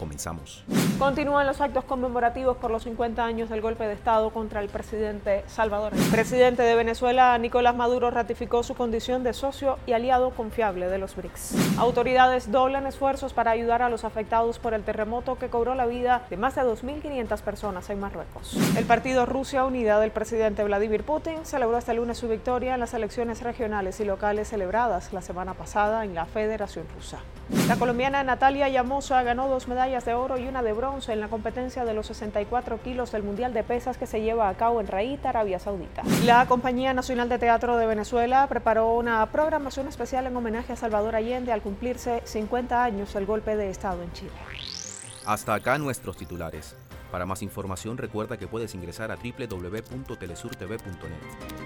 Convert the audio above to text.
Comenzamos. Continúan los actos conmemorativos por los 50 años del golpe de Estado contra el presidente Salvador. El presidente de Venezuela, Nicolás Maduro, ratificó su condición de socio y aliado confiable de los BRICS. Autoridades doblan esfuerzos para ayudar a los afectados por el terremoto que cobró la vida de más de 2.500 personas en Marruecos. El partido Rusia Unida del presidente Vladimir Putin celebró este lunes su victoria en las elecciones regionales y locales celebradas la semana pasada en la Federación Rusa. La colombiana Natalia Llamosa ganó dos medallas de oro y una de bronce en la competencia de los 64 kilos del Mundial de Pesas que se lleva a cabo en Raíta, Arabia Saudita. La Compañía Nacional de Teatro de Venezuela preparó una programación especial en homenaje a Salvador Allende al cumplirse 50 años del golpe de Estado en Chile. Hasta acá nuestros titulares. Para más información recuerda que puedes ingresar a www.telesurtv.net.